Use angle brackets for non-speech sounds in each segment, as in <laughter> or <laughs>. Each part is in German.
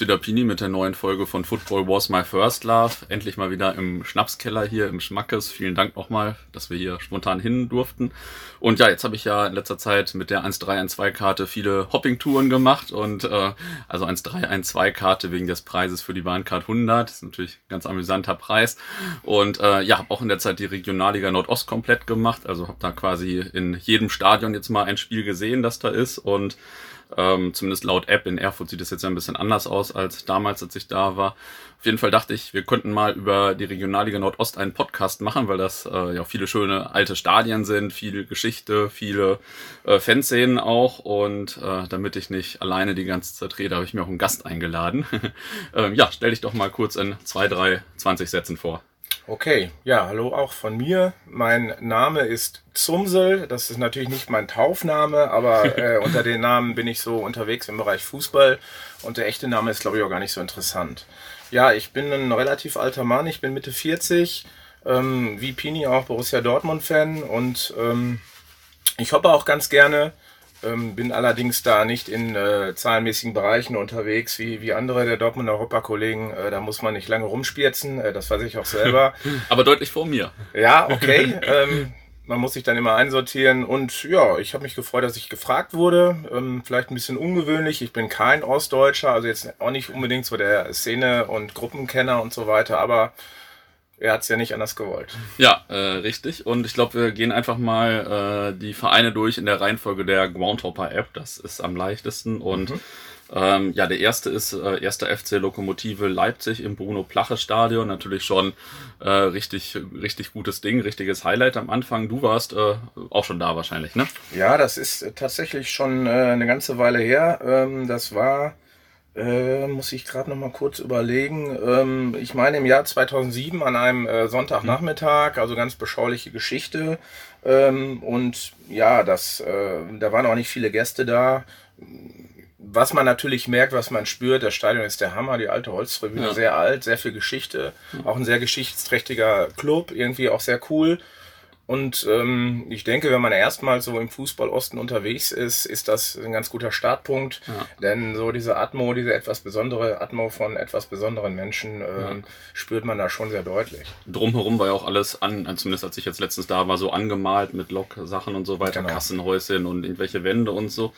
wieder Pini mit der neuen Folge von Football Was My First Love. Endlich mal wieder im Schnapskeller hier im Schmackes. Vielen Dank nochmal, dass wir hier spontan hin durften. Und ja, jetzt habe ich ja in letzter Zeit mit der 1-3-1-2-Karte viele Hopping-Touren gemacht und äh, also 1-3-1-2-Karte wegen des Preises für die Bahncard 100. Das ist natürlich ein ganz amüsanter Preis. Und äh, ja, habe auch in der Zeit die Regionalliga Nordost komplett gemacht. Also habe da quasi in jedem Stadion jetzt mal ein Spiel gesehen, das da ist und ähm, zumindest laut App in Erfurt sieht es jetzt ja ein bisschen anders aus als damals, als ich da war. Auf jeden Fall dachte ich, wir könnten mal über die Regionalliga Nordost einen Podcast machen, weil das äh, ja viele schöne alte Stadien sind, viel Geschichte, viele äh, Fanszenen auch. Und äh, damit ich nicht alleine die ganze Zeit rede, habe ich mir auch einen Gast eingeladen. <laughs> ähm, ja, stell dich doch mal kurz in zwei, drei, zwanzig Sätzen vor. Okay, ja, hallo auch von mir. Mein Name ist Zumsel. Das ist natürlich nicht mein Taufname, aber <laughs> äh, unter den Namen bin ich so unterwegs im Bereich Fußball. Und der echte Name ist, glaube ich, auch gar nicht so interessant. Ja, ich bin ein relativ alter Mann. Ich bin Mitte 40. Ähm, wie Pini auch Borussia Dortmund-Fan. Und ähm, ich hoppe auch ganz gerne. Ähm, bin allerdings da nicht in äh, zahlenmäßigen Bereichen unterwegs wie, wie andere der Dortmunder Europa-Kollegen. Äh, da muss man nicht lange rumspierzen, äh, das weiß ich auch selber. <laughs> Aber deutlich vor mir. Ja, okay. ähm, man muss sich dann immer einsortieren und ja, ich habe mich gefreut, dass ich gefragt wurde. Ähm, vielleicht ein bisschen ungewöhnlich. Ich bin kein Ostdeutscher, also jetzt auch nicht unbedingt so der Szene- und Gruppenkenner und so weiter, aber er hat es ja nicht anders gewollt. Ja, äh, richtig. Und ich glaube, wir gehen einfach mal äh, die Vereine durch in der Reihenfolge der Groundhopper-App. Das ist am leichtesten. Und mhm. ähm, ja, der erste ist äh, erster FC Lokomotive Leipzig im Bruno Plache Stadion. Natürlich schon äh, richtig, richtig gutes Ding, richtiges Highlight am Anfang. Du warst äh, auch schon da wahrscheinlich, ne? Ja, das ist tatsächlich schon äh, eine ganze Weile her. Ähm, das war äh, muss ich gerade noch mal kurz überlegen. Ähm, ich meine im Jahr 2007 an einem äh, Sonntagnachmittag, also ganz beschauliche Geschichte. Ähm, und ja, das, äh, da waren auch nicht viele Gäste da. Was man natürlich merkt, was man spürt, das Stadion ist der Hammer, die alte Holztribüne, ja. sehr alt, sehr viel Geschichte, auch ein sehr geschichtsträchtiger Club, irgendwie auch sehr cool. Und ähm, ich denke, wenn man erstmal so im Fußball-Osten unterwegs ist, ist das ein ganz guter Startpunkt. Ja. Denn so diese Atmo, diese etwas besondere Atmo von etwas besonderen Menschen, ähm, ja. spürt man da schon sehr deutlich. Drumherum war ja auch alles an, zumindest als ich jetzt letztens da war, so angemalt mit Loksachen und so weiter, genau. Kassenhäuschen und irgendwelche Wände und so.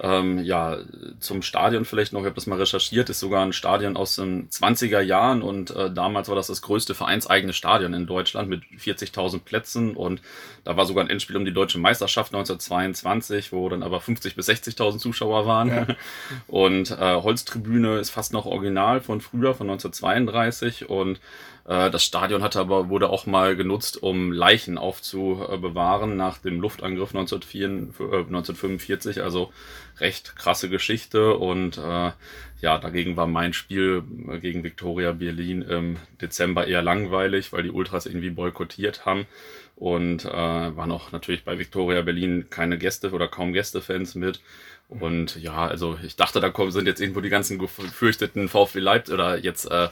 Ähm, ja, zum Stadion vielleicht noch, ich habe das mal recherchiert, ist sogar ein Stadion aus den 20er Jahren und äh, damals war das das größte vereinseigene Stadion in Deutschland mit 40.000 Plätzen und da war sogar ein Endspiel um die deutsche Meisterschaft 1922, wo dann aber 50.000 bis 60.000 Zuschauer waren. Ja. <laughs> Und äh, Holztribüne ist fast noch original von früher, von 1932 und das Stadion hatte aber, wurde auch mal genutzt, um Leichen aufzubewahren nach dem Luftangriff 1945. Äh, also recht krasse Geschichte und äh, ja, dagegen war mein Spiel gegen Viktoria Berlin im Dezember eher langweilig, weil die Ultras irgendwie boykottiert haben und äh, waren auch natürlich bei Viktoria Berlin keine Gäste oder kaum Gästefans mit. Und ja, also ich dachte, da kommen, sind jetzt irgendwo die ganzen gefürchteten VfB Leipzig oder jetzt äh,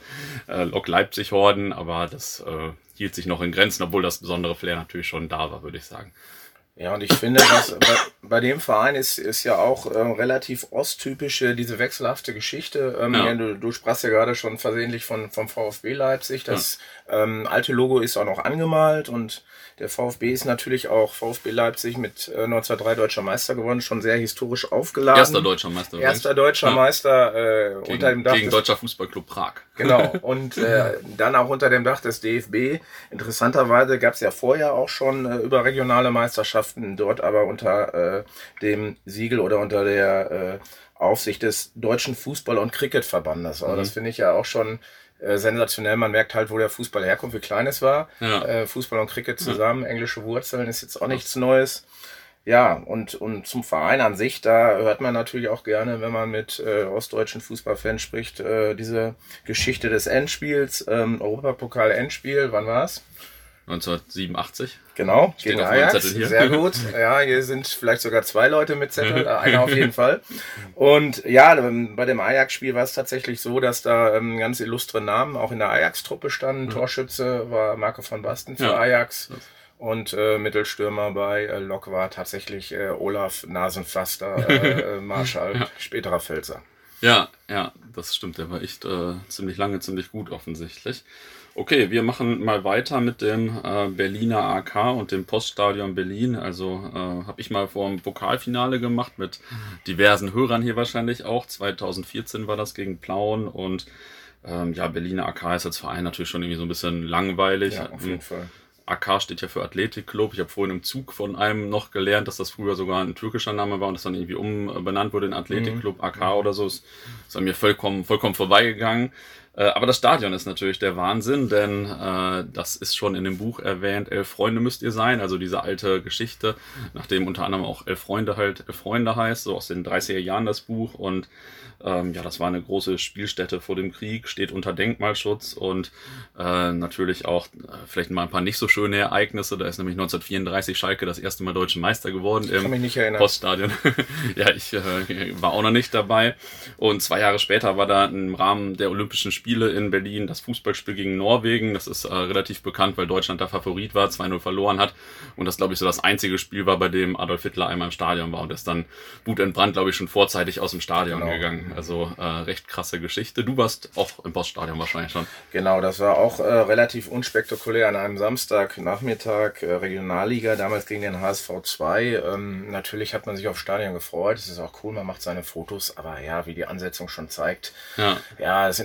äh, Lok Leipzig Horden, aber das äh, hielt sich noch in Grenzen, obwohl das besondere Flair natürlich schon da war, würde ich sagen. Ja, und ich finde, dass bei, bei dem Verein ist, ist ja auch äh, relativ osttypische, diese wechselhafte Geschichte. Ähm, ja. du, du sprachst ja gerade schon versehentlich von, vom VfB Leipzig. Das ja. Ähm, alte Logo ist auch noch angemalt und der VfB ist natürlich auch VfB Leipzig mit äh, 1903 deutscher Meister geworden, schon sehr historisch aufgeladen. Erster deutscher Meister. Erster deutscher ja. Meister äh, gegen, unter dem Dach. Gegen Deutscher Fußballclub Prag. Genau. <laughs> Und äh, dann auch unter dem Dach des DFB. Interessanterweise gab es ja vorher auch schon äh, überregionale Meisterschaften, dort aber unter äh, dem Siegel oder unter der äh, Aufsicht des Deutschen Fußball- und Cricketverbandes. Also mhm. das finde ich ja auch schon äh, sensationell. Man merkt halt, wo der Fußball herkommt, wie klein es war. Ja. Äh, Fußball und Cricket zusammen, ja. englische Wurzeln ist jetzt auch nichts Neues. Ja, und, und zum Verein an sich, da hört man natürlich auch gerne, wenn man mit äh, ostdeutschen Fußballfans spricht, äh, diese Geschichte des Endspiels, ähm, Europapokal-Endspiel, wann war's? 1987. Genau, Steht gegen Ajax. Sehr gut. <laughs> Ja, hier sind vielleicht sogar zwei Leute mit Zettel, <laughs> einer auf jeden Fall. Und ja, ähm, bei dem Ajax-Spiel war es tatsächlich so, dass da ähm, ganz illustre Namen auch in der Ajax-Truppe standen. Mhm. Torschütze war Marco von Basten für ja. Ajax. Und äh, Mittelstürmer bei äh, Lok war tatsächlich äh, Olaf Nasenpflaster, <laughs> äh, äh Marschall, ja. späterer Pfälzer. Ja, ja, das stimmt. Der war echt äh, ziemlich lange, ziemlich gut offensichtlich. Okay, wir machen mal weiter mit dem äh, Berliner AK und dem Poststadion Berlin. Also äh, habe ich mal vor dem Pokalfinale gemacht mit diversen Hörern hier wahrscheinlich auch. 2014 war das gegen Plauen und ähm, ja, Berliner AK ist als Verein natürlich schon irgendwie so ein bisschen langweilig. Ja, auf jeden Fall. AK steht ja für Athletikclub. Ich habe vorhin im Zug von einem noch gelernt, dass das früher sogar ein türkischer Name war und das dann irgendwie umbenannt wurde in Athletikclub AK oder so. Ist, ist an mir vollkommen, vollkommen vorbeigegangen. Äh, aber das Stadion ist natürlich der Wahnsinn, denn äh, das ist schon in dem Buch erwähnt, elf Freunde müsst ihr sein, also diese alte Geschichte, nachdem unter anderem auch elf Freunde halt elf Freunde heißt, so aus den 30er Jahren das Buch und ähm, ja, das war eine große Spielstätte vor dem Krieg, steht unter Denkmalschutz und äh, natürlich auch äh, vielleicht mal ein paar nicht so schöne Ereignisse. Da ist nämlich 1934 Schalke das erste Mal deutsche Meister geworden im Poststadion. <laughs> ja, ich äh, war auch noch nicht dabei. Und zwei Jahre später war da im Rahmen der Olympischen Spiele in Berlin das Fußballspiel gegen Norwegen. Das ist äh, relativ bekannt, weil Deutschland da Favorit war, 2-0 verloren hat. Und das, glaube ich, so das einzige Spiel war, bei dem Adolf Hitler einmal im Stadion war und ist dann wutentbrannt, glaube ich, schon vorzeitig aus dem Stadion genau. gegangen. Also äh, recht krasse Geschichte. Du warst auch im Bossstadion wahrscheinlich schon. Genau, das war auch äh, relativ unspektakulär an einem Samstagnachmittag äh, Regionalliga, damals gegen den HSV 2. Ähm, natürlich hat man sich auf Stadion gefreut. Es ist auch cool, man macht seine Fotos, aber ja, wie die Ansetzung schon zeigt. Ja, ja das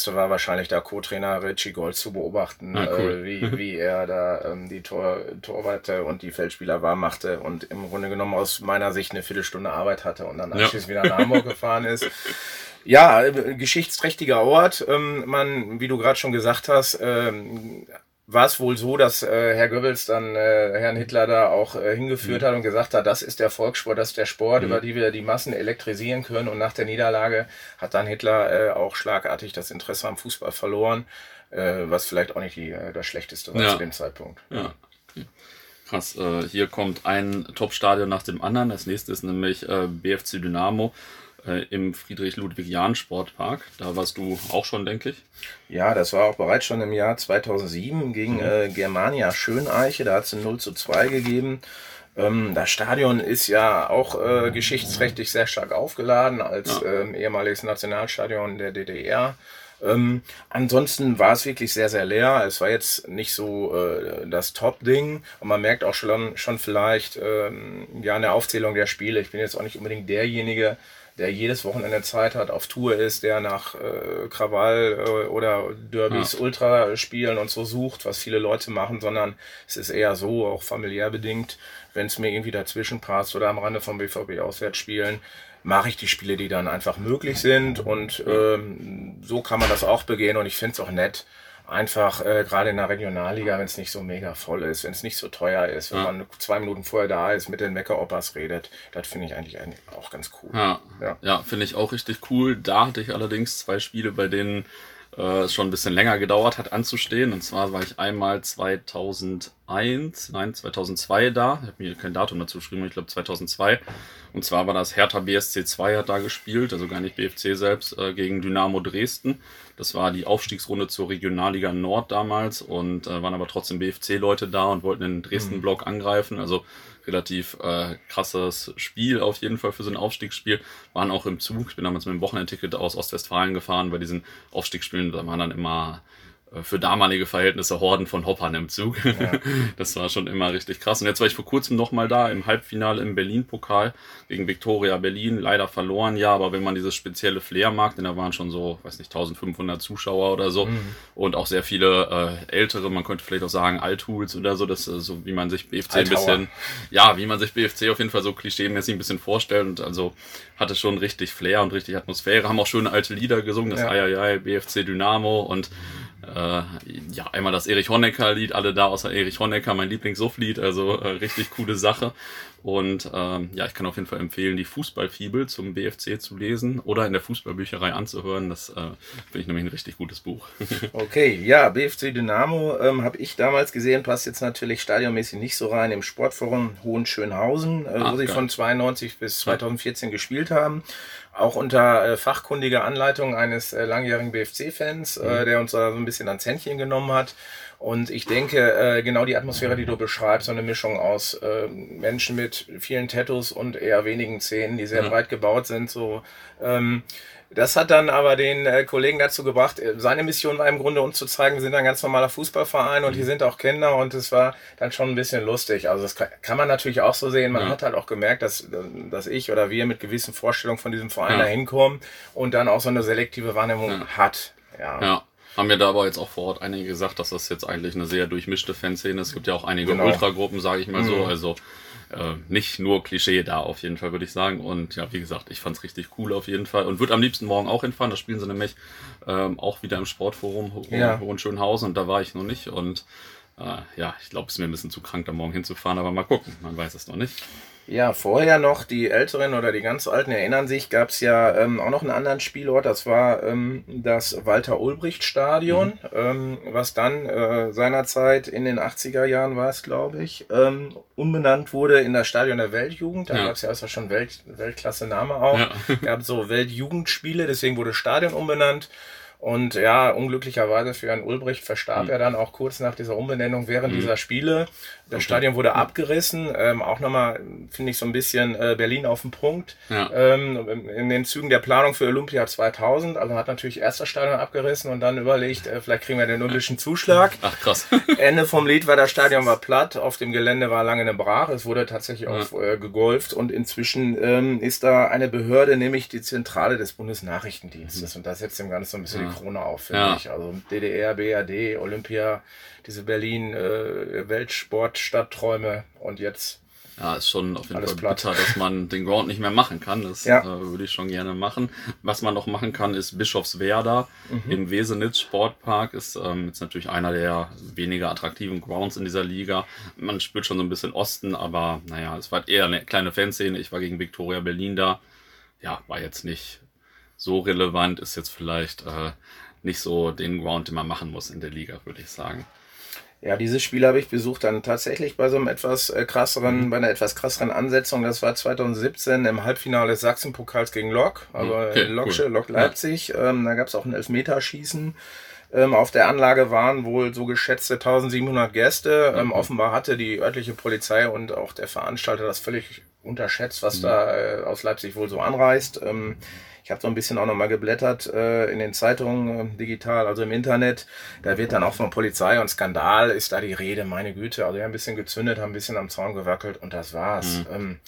Interessanteste war wahrscheinlich da Co-Trainer Richie Gold zu beobachten, ja, cool. äh, wie, wie er da ähm, die Tor, Torwarte und die Feldspieler warm machte und im Grunde genommen aus meiner Sicht eine Viertelstunde Arbeit hatte und dann anschließend ja. wieder nach Hamburg gefahren ist. Ja, äh, geschichtsträchtiger Ort. Ähm, man, wie du gerade schon gesagt hast, ähm, war es wohl so, dass äh, Herr Goebbels dann äh, Herrn Hitler da auch äh, hingeführt mhm. hat und gesagt hat, das ist der Volkssport, das ist der Sport, mhm. über die wir die Massen elektrisieren können. Und nach der Niederlage hat dann Hitler äh, auch schlagartig das Interesse am Fußball verloren, äh, was vielleicht auch nicht die, äh, das Schlechteste war ja. zu dem Zeitpunkt. Ja. Okay. Krass, äh, hier kommt ein Top-Stadion nach dem anderen. Das nächste ist nämlich äh, BFC Dynamo äh, im Friedrich-Ludwig-Jahn-Sportpark. Da warst du auch schon, denke ich. Ja, das war auch bereits schon im Jahr 2007 gegen mhm. äh, Germania Schöneiche. Da hat es ein 0 zu 2 gegeben. Ähm, das Stadion ist ja auch äh, geschichtsrechtlich sehr stark aufgeladen als ja. ähm, ehemaliges Nationalstadion der DDR. Ähm, ansonsten war es wirklich sehr, sehr leer. Es war jetzt nicht so äh, das Top-Ding. Und man merkt auch schon, schon vielleicht ähm, ja eine Aufzählung der Spiele. Ich bin jetzt auch nicht unbedingt derjenige, der jedes Wochenende Zeit hat, auf Tour ist, der nach äh, Krawall äh, oder Derbys ja. Ultra spielen und so sucht, was viele Leute machen, sondern es ist eher so, auch familiär bedingt, wenn es mir irgendwie dazwischen passt oder am Rande vom BVB auswärts spielen, mache ich die Spiele, die dann einfach möglich sind und ähm, so kann man das auch begehen und ich finde es auch nett, einfach äh, gerade in der Regionalliga, wenn es nicht so mega voll ist, wenn es nicht so teuer ist, wenn ja. man zwei Minuten vorher da ist, mit den Mecker-Opas redet, das finde ich eigentlich auch ganz cool. Ja, ja. ja finde ich auch richtig cool. Da hatte ich allerdings zwei Spiele, bei denen äh, es schon ein bisschen länger gedauert hat anzustehen. Und zwar war ich einmal 2001, nein, 2002 da. Ich habe mir kein Datum dazu geschrieben, ich glaube 2002. Und zwar war das Hertha BSC 2 hat da gespielt, also gar nicht BFC selbst, äh, gegen Dynamo Dresden. Das war die Aufstiegsrunde zur Regionalliga Nord damals und äh, waren aber trotzdem BFC-Leute da und wollten den Dresden-Block angreifen. Also relativ äh, krasses Spiel auf jeden Fall für so ein Aufstiegsspiel. Waren auch im Zug. Ich bin damals mit dem Wochenendticket aus Ostwestfalen gefahren bei diesen Aufstiegsspielen. Da waren dann immer für damalige Verhältnisse Horden von Hoppern im Zug. Ja. <laughs> Das war schon immer richtig krass. Und jetzt war ich vor kurzem nochmal da im Halbfinale im Berlin-Pokal gegen Viktoria Berlin. Leider verloren, ja, aber wenn man dieses spezielle Flair mag, denn da waren schon so, weiß nicht, 1500 Zuschauer oder so mhm. und auch sehr viele äh, ältere, man könnte vielleicht auch sagen Althools oder so, das ist so, wie man sich BFC Altauer. ein bisschen, ja, wie man sich BFC auf jeden Fall so klischeemäßig ein bisschen vorstellt und also hatte schon richtig Flair und richtig Atmosphäre, haben auch schöne alte Lieder gesungen, das ja. Ayayay, BFC Dynamo und äh, ja, einmal das Erich Honecker-Lied, alle da außer Erich Honecker, mein Lieblingssuff-Lied, also äh, richtig coole Sache. Und ähm, ja, ich kann auf jeden Fall empfehlen, die Fußballfibel zum BFC zu lesen oder in der Fußballbücherei anzuhören. Das äh, finde ich nämlich ein richtig gutes Buch. <laughs> okay, ja, BFC Dynamo ähm, habe ich damals gesehen, passt jetzt natürlich stadionmäßig nicht so rein im Sportforum Hohenschönhausen, äh, ah, wo sie geil. von 92 bis 2014 ja. gespielt haben auch unter äh, fachkundiger Anleitung eines äh, langjährigen BFC-Fans, äh, mhm. der uns da so ein bisschen ans Händchen genommen hat. Und ich denke, äh, genau die Atmosphäre, die du beschreibst, so eine Mischung aus äh, Menschen mit vielen Tattoos und eher wenigen Zähnen, die sehr mhm. breit gebaut sind, so ähm, Das hat dann aber den äh, Kollegen dazu gebracht, äh, seine Mission war im Grunde uns zu zeigen, wir sind ein ganz normaler Fußballverein und hier sind auch Kinder und es war dann schon ein bisschen lustig. Also das kann, kann man natürlich auch so sehen. Man ja. hat halt auch gemerkt, dass, dass ich oder wir mit gewissen Vorstellungen von diesem Verein ja. da hinkommen und dann auch so eine selektive Wahrnehmung ja. hat. Ja. Haben mir da aber jetzt auch vor Ort einige gesagt, dass das jetzt eigentlich eine sehr durchmischte Fanszene ist. Es gibt ja auch einige genau. Ultragruppen, sage ich mal mhm. so. Also äh, nicht nur Klischee da auf jeden Fall, würde ich sagen. Und ja, wie gesagt, ich fand es richtig cool auf jeden Fall. Und würde am liebsten morgen auch hinfahren. Da spielen sie nämlich ähm, auch wieder im Sportforum ja. Hohenschönhausen und da war ich noch nicht. Und äh, ja, ich glaube, es ist mir ein bisschen zu krank, da morgen hinzufahren, aber mal gucken. Man weiß es noch nicht. Ja, vorher noch, die Älteren oder die ganz Alten erinnern sich, gab es ja ähm, auch noch einen anderen Spielort, das war ähm, das Walter-Ulbricht-Stadion, mhm. ähm, was dann äh, seinerzeit in den 80er Jahren war es, glaube ich, ähm, umbenannt wurde in das Stadion der Weltjugend. Da ja. gab es ja also schon Welt, Weltklasse-Name auch. Ja. <laughs> gab so Weltjugendspiele, deswegen wurde Stadion umbenannt. Und ja, unglücklicherweise für Jan Ulbricht verstarb mhm. er dann auch kurz nach dieser Umbenennung während mhm. dieser Spiele. Das okay. Stadion wurde abgerissen. Ähm, auch nochmal, finde ich, so ein bisschen äh, Berlin auf den Punkt. Ja. Ähm, in den Zügen der Planung für Olympia 2000. Also hat natürlich erst das Stadion abgerissen und dann überlegt, äh, vielleicht kriegen wir den olympischen Zuschlag. Ach krass. <laughs> Ende vom Lied war, das Stadion war platt. Auf dem Gelände war lange eine Brache. Es wurde tatsächlich ja. auch äh, gegolft. Und inzwischen ähm, ist da eine Behörde, nämlich die Zentrale des Bundesnachrichtendienstes. Mhm. Und das setzt dem Ganzen so ein bisschen ja. Krone auf, finde ja. ich. Also DDR, BRD, Olympia, diese Berlin äh, Weltsport Stadtträume und jetzt ja, ist schon auf jeden Fall platt. bitter, dass man den Ground nicht mehr machen kann. Das ja. äh, würde ich schon gerne machen. Was man noch machen kann, ist Bischofswerda mhm. im Wesenitz Sportpark. Ist ähm, jetzt natürlich einer der weniger attraktiven Grounds in dieser Liga. Man spürt schon so ein bisschen Osten, aber naja, es war eher eine kleine Fanszene. Ich war gegen Viktoria Berlin da. Ja, war jetzt nicht so relevant, ist jetzt vielleicht äh, nicht so den Ground, den man machen muss in der Liga, würde ich sagen. Ja, dieses Spiel habe ich besucht dann tatsächlich bei so einem etwas äh, krasseren, mhm. bei einer etwas krasseren Ansetzung. Das war 2017 im Halbfinale des Sachsenpokals gegen Lok, also okay, Loksche, cool. Lok Leipzig. Ja. Ähm, da gab es auch ein Elfmeterschießen. Ähm, auf der Anlage waren wohl so geschätzte 1700 Gäste. Ähm, mhm. offenbar hatte die örtliche Polizei und auch der Veranstalter das völlig unterschätzt, was mhm. da äh, aus Leipzig wohl so anreist. Ähm, ich habe so ein bisschen auch nochmal geblättert äh, in den Zeitungen äh, digital, also im Internet. Da wird dann auch von Polizei und Skandal ist da die Rede, meine Güte. Also wir haben ein bisschen gezündet, haben ein bisschen am Zaun gewackelt und das war's. Mhm. Ähm,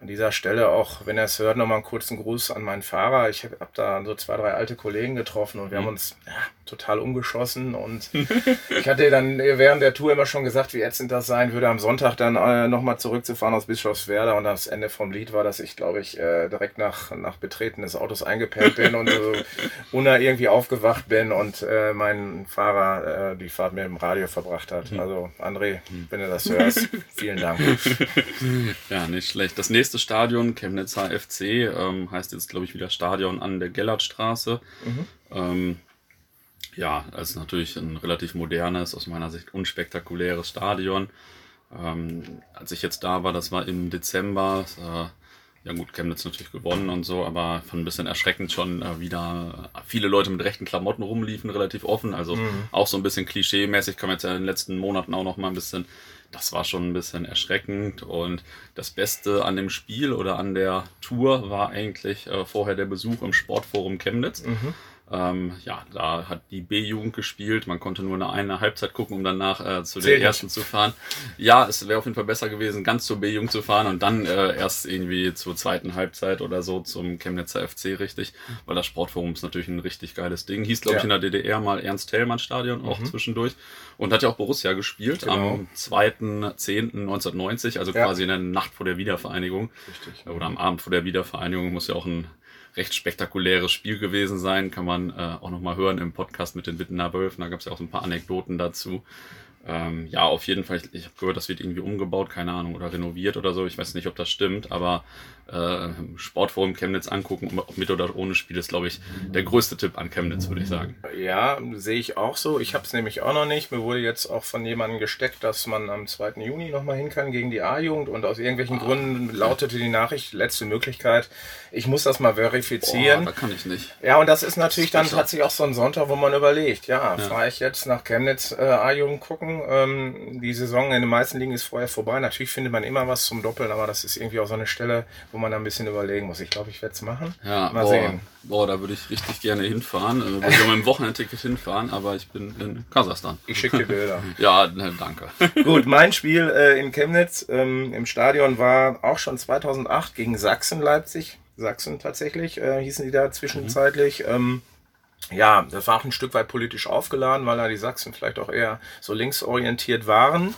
an dieser Stelle auch, wenn er es hört, nochmal einen kurzen Gruß an meinen Fahrer. Ich habe hab da so zwei, drei alte Kollegen getroffen und wir mhm. haben uns ja, total umgeschossen. Und ich hatte dann während der Tour immer schon gesagt, wie ätzend das sein würde, am Sonntag dann äh, nochmal zurückzufahren aus Bischofswerda. Und das Ende vom Lied war, dass ich, glaube ich, äh, direkt nach, nach Betreten des Autos eingepennt bin und so <laughs> unter irgendwie aufgewacht bin und äh, mein Fahrer äh, die Fahrt mit dem Radio verbracht hat. Mhm. Also, André, wenn du das hörst, <laughs> vielen Dank. Ja, nicht schlecht. Das nächste Stadion, Chemnitzer FC, ähm, heißt jetzt, glaube ich, wieder Stadion an der Gellertstraße. Mhm. Ähm, ja, es ist natürlich ein relativ modernes, aus meiner Sicht unspektakuläres Stadion. Ähm, als ich jetzt da war, das war im Dezember, äh, ja gut, Chemnitz natürlich gewonnen und so, aber fand ein bisschen erschreckend schon äh, wieder viele Leute mit rechten Klamotten rumliefen, relativ offen. Also mhm. auch so ein bisschen klischee-mäßig, kam jetzt ja in den letzten Monaten auch noch mal ein bisschen, das war schon ein bisschen erschreckend. Und das Beste an dem Spiel oder an der Tour war eigentlich äh, vorher der Besuch im Sportforum Chemnitz. Mhm. Ähm, ja, da hat die B-Jugend gespielt. Man konnte nur eine, eine Halbzeit gucken, um danach äh, zu Zähl der ersten zu fahren. Ja, es wäre auf jeden Fall besser gewesen, ganz zur B-Jugend zu fahren und dann äh, erst irgendwie zur zweiten Halbzeit oder so zum Chemnitzer FC richtig, weil das Sportforum ist natürlich ein richtig geiles Ding. Hieß, glaube ja. ich, in der DDR mal Ernst-Thälmann-Stadion auch mhm. zwischendurch und hat ja auch Borussia gespielt genau. am 2.10.1990, also ja. quasi in der Nacht vor der Wiedervereinigung. Richtig. Oder am Abend vor der Wiedervereinigung muss ja auch ein recht spektakuläres Spiel gewesen sein. Kann man äh, auch nochmal hören im Podcast mit den Wittener Wölfen. Da gab es ja auch so ein paar Anekdoten dazu. Ähm, ja, auf jeden Fall. Ich, ich habe gehört, das wird irgendwie umgebaut, keine Ahnung, oder renoviert oder so. Ich weiß nicht, ob das stimmt, aber äh, Sportforum Chemnitz angucken, ob mit oder ohne Spiel, ist, glaube ich, der größte Tipp an Chemnitz, würde ich sagen. Ja, sehe ich auch so. Ich habe es nämlich auch noch nicht. Mir wurde jetzt auch von jemandem gesteckt, dass man am 2. Juni nochmal hin kann gegen die A-Jugend und aus irgendwelchen ah. Gründen lautete die Nachricht, letzte Möglichkeit. Ich muss das mal verifizieren. Boah, da kann ich nicht. Ja, und das ist natürlich das dann tatsächlich auch so ein Sonntag, wo man überlegt, ja, ja. fahre ich jetzt nach Chemnitz äh, A-Jugend gucken ähm, die Saison in den meisten Ligen ist vorher vorbei. Natürlich findet man immer was zum Doppeln, aber das ist irgendwie auch so eine Stelle, wo man da ein bisschen überlegen muss. Ich glaube, ich werde es machen. Ja, Mal boah, sehen. Boah, da würde ich richtig gerne hinfahren. Äh, würde ich mit dem Wochenendticket hinfahren, aber ich bin in Kasachstan. Ich schicke dir Bilder. <laughs> ja, ne, danke. <laughs> Gut, mein Spiel äh, in Chemnitz ähm, im Stadion war auch schon 2008 gegen Sachsen Leipzig. Sachsen tatsächlich äh, hießen die da zwischenzeitlich. Mhm. Ähm, ja, das war auch ein Stück weit politisch aufgeladen, weil da die Sachsen vielleicht auch eher so linksorientiert waren.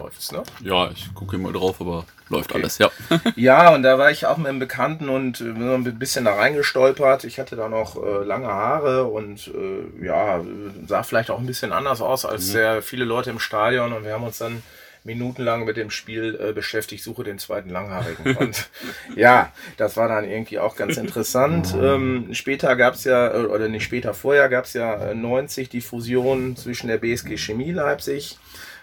Läuft's, ne? Ja, ich gucke mal drauf, aber läuft okay. alles, ja. <laughs> <laughs> ja, und da war ich auch mit einem Bekannten und äh, ein bisschen da reingestolpert. Ich hatte da noch äh, lange Haare und äh, ja, sah vielleicht auch ein bisschen anders aus als mhm. sehr viele Leute im Stadion und wir haben uns dann minutenlang mit dem Spiel äh, beschäftigt, suche den zweiten Langhaarigen. <laughs> Und ja, das war dann irgendwie auch ganz interessant. Ähm, später gab es ja, äh, oder nicht später, vorher gab es ja 90 äh, die Fusion zwischen der BSG Chemie Leipzig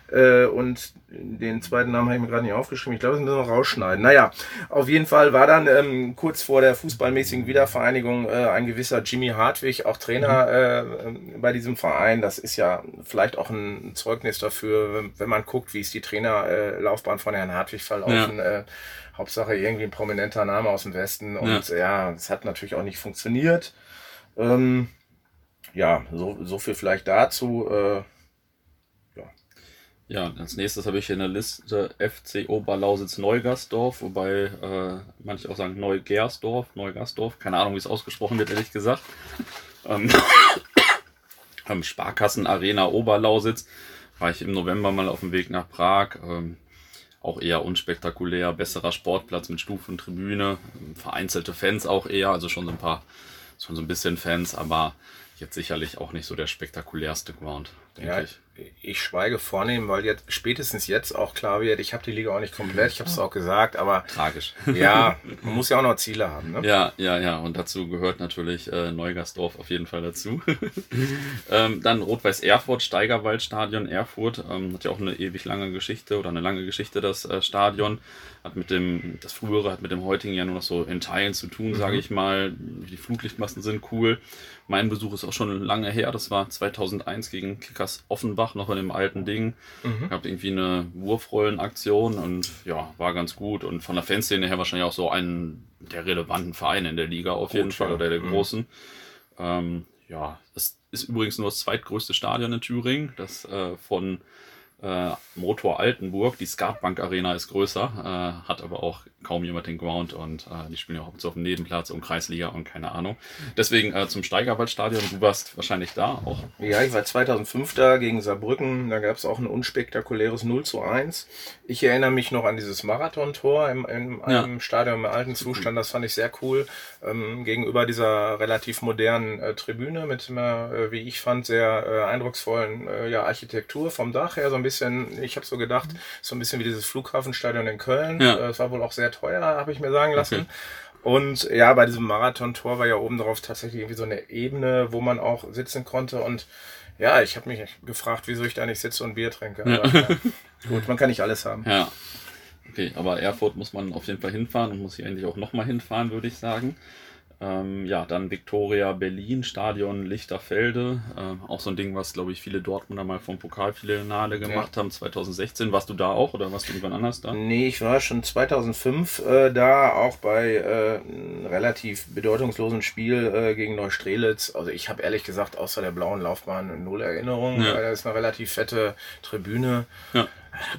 und den zweiten Namen habe ich mir gerade nicht aufgeschrieben. Ich glaube, das müssen wir noch rausschneiden. Naja, auf jeden Fall war dann ähm, kurz vor der fußballmäßigen Wiedervereinigung äh, ein gewisser Jimmy Hartwig, auch Trainer mhm. äh, bei diesem Verein. Das ist ja vielleicht auch ein Zeugnis dafür, wenn, wenn man guckt, wie ist die Trainerlaufbahn von Herrn Hartwig verlaufen. Ja. Äh, Hauptsache irgendwie ein prominenter Name aus dem Westen. Und ja, es ja, hat natürlich auch nicht funktioniert. Ähm, ja, so, so viel vielleicht dazu. Äh, ja, als nächstes habe ich hier eine Liste FC Oberlausitz Neugasdorf, wobei äh, manche auch sagen Neugersdorf, Neugasdorf, keine Ahnung, wie es ausgesprochen wird, ehrlich gesagt. Ähm, <coughs> ähm, Sparkassen Arena Oberlausitz war ich im November mal auf dem Weg nach Prag. Ähm, auch eher unspektakulär, besserer Sportplatz mit Stufen, Tribüne, vereinzelte Fans auch eher, also schon so ein paar, schon so ein bisschen Fans, aber jetzt sicherlich auch nicht so der spektakulärste Ground, ja, ich ich schweige vornehm, weil jetzt spätestens jetzt auch klar wird, ich habe die Liga auch nicht komplett, ich habe es auch gesagt, aber tragisch. <laughs> Ja, man muss ja auch noch Ziele haben. Ne? Ja, ja, ja. Und dazu gehört natürlich äh, Neugersdorf auf jeden Fall dazu. <laughs> ähm, dann Rot-Weiß Erfurt, Steigerwaldstadion Erfurt, ähm, hat ja auch eine ewig lange Geschichte oder eine lange Geschichte das äh, Stadion. Hat mit dem, das frühere hat mit dem heutigen ja nur noch so in Teilen zu tun, mhm. sage ich mal. Die Flutlichtmassen sind cool. Mein Besuch ist auch schon lange her. Das war 2001 gegen Kickers Offenbach, noch in dem alten Ding. Mhm. Gab irgendwie eine Wurfrollenaktion und ja, war ganz gut. Und von der Fanszene her wahrscheinlich auch so einen der relevanten Vereine in der Liga auf jeden Fall oder der mhm. großen. Ähm, ja, es ist übrigens nur das zweitgrößte Stadion in Thüringen, das äh, von äh, Motor Altenburg. Die Skatbank Arena ist größer, äh, hat aber auch kaum jemand den Ground und äh, die spielen ja hauptsächlich auf dem Nebenplatz und Kreisliga und keine Ahnung. Deswegen äh, zum Steigerwaldstadion. Du warst wahrscheinlich da auch. Ja, ich war 2005 da gegen Saarbrücken. Da gab es auch ein unspektakuläres 0 zu 1. Ich erinnere mich noch an dieses Marathontor im, einem ja. Stadion im alten Zustand. Das fand ich sehr cool. Ähm, gegenüber dieser relativ modernen äh, Tribüne mit einer, äh, wie ich fand, sehr äh, eindrucksvollen äh, ja, Architektur vom Dach her. So ein bisschen, ich habe so gedacht, so ein bisschen wie dieses Flughafenstadion in Köln. Ja. Es war wohl auch sehr teuer, habe ich mir sagen lassen. Okay. Und ja, bei diesem Marathontor war ja oben drauf tatsächlich irgendwie so eine Ebene, wo man auch sitzen konnte. Und ja, ich habe mich gefragt, wieso ich da nicht sitze und Bier trinke. Aber, ja. Ja, gut, man kann nicht alles haben. Ja. Okay, aber Erfurt muss man auf jeden Fall hinfahren und muss hier eigentlich auch nochmal hinfahren, würde ich sagen. Ähm, ja, dann Victoria Berlin, Stadion Lichterfelde. Ähm, auch so ein Ding, was, glaube ich, viele Dortmunder mal vom Pokalfinale gemacht ja. haben, 2016. Warst du da auch oder warst du irgendwann anders da? Nee, ich war schon 2005 äh, da, auch bei äh, einem relativ bedeutungslosen Spiel äh, gegen Neustrelitz. Also ich habe ehrlich gesagt außer der blauen Laufbahn null Erinnerungen, ja. weil da ist eine relativ fette Tribüne. Ja.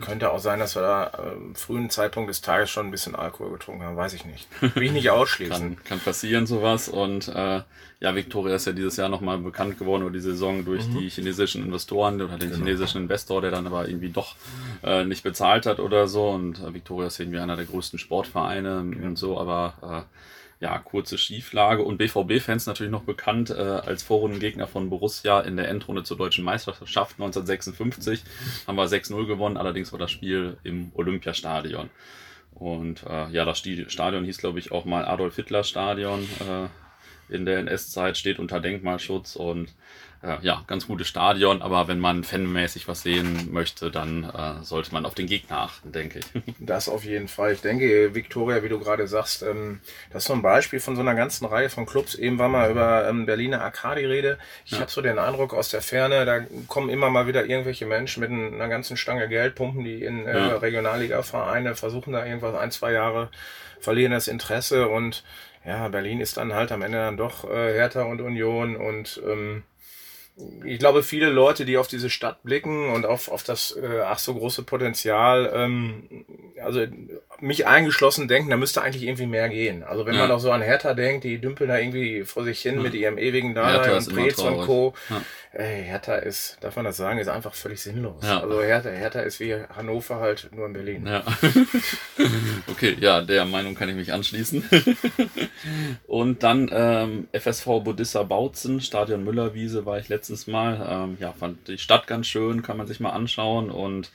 Könnte auch sein, dass wir da äh, frühen Zeitpunkt des Tages schon ein bisschen Alkohol getrunken haben, weiß ich nicht. Will ich nicht ausschließen. kann, kann passieren sowas und äh, ja, Victoria ist ja dieses Jahr nochmal bekannt geworden oder die Saison durch mhm. die chinesischen Investoren oder den genau. chinesischen Investor, der dann aber irgendwie doch äh, nicht bezahlt hat oder so und äh, Victoria ist irgendwie einer der größten Sportvereine ja. und so, aber äh, ja, kurze Schieflage und BVB-Fans natürlich noch bekannt äh, als Vorrundengegner von Borussia in der Endrunde zur deutschen Meisterschaft 1956. Haben wir 6-0 gewonnen, allerdings war das Spiel im Olympiastadion. Und äh, ja, das Stadion hieß, glaube ich, auch mal Adolf Hitler Stadion äh, in der NS-Zeit, steht unter Denkmalschutz und äh, ja, ganz gutes Stadion, aber wenn man fanmäßig was sehen möchte, dann äh, sollte man auf den Gegner achten, denke ich. <laughs> Das auf jeden Fall. Ich denke, Victoria, wie du gerade sagst, ähm, das ist so ein Beispiel von so einer ganzen Reihe von Clubs. Eben war mal über ähm, Berliner Arcadi Rede. Ich ja. habe so den Eindruck aus der Ferne, da kommen immer mal wieder irgendwelche Menschen mit einer ganzen Stange Geld pumpen, die in äh, ja. Regionalliga-Vereine versuchen da irgendwas ein, zwei Jahre, verlieren das Interesse und ja, Berlin ist dann halt am Ende dann doch äh, Hertha und Union und ähm, ich glaube, viele Leute, die auf diese Stadt blicken und auf, auf das äh, ach so große Potenzial, ähm, also mich eingeschlossen denken, da müsste eigentlich irgendwie mehr gehen. Also wenn ja. man auch so an Hertha denkt, die dümpeln da irgendwie vor sich hin ja. mit ihrem ewigen Dasein und Prez und Co. Ja. Ey, Hertha ist, darf man das sagen, ist einfach völlig sinnlos. Ja. Also Hertha, Hertha ist wie Hannover halt nur in Berlin. Ja. <laughs> okay, ja, der Meinung kann ich mich anschließen. <laughs> und dann ähm, FSV Bodissa Bautzen, Stadion Müllerwiese war ich letztes Mal. Ähm, ja, fand die Stadt ganz schön, kann man sich mal anschauen und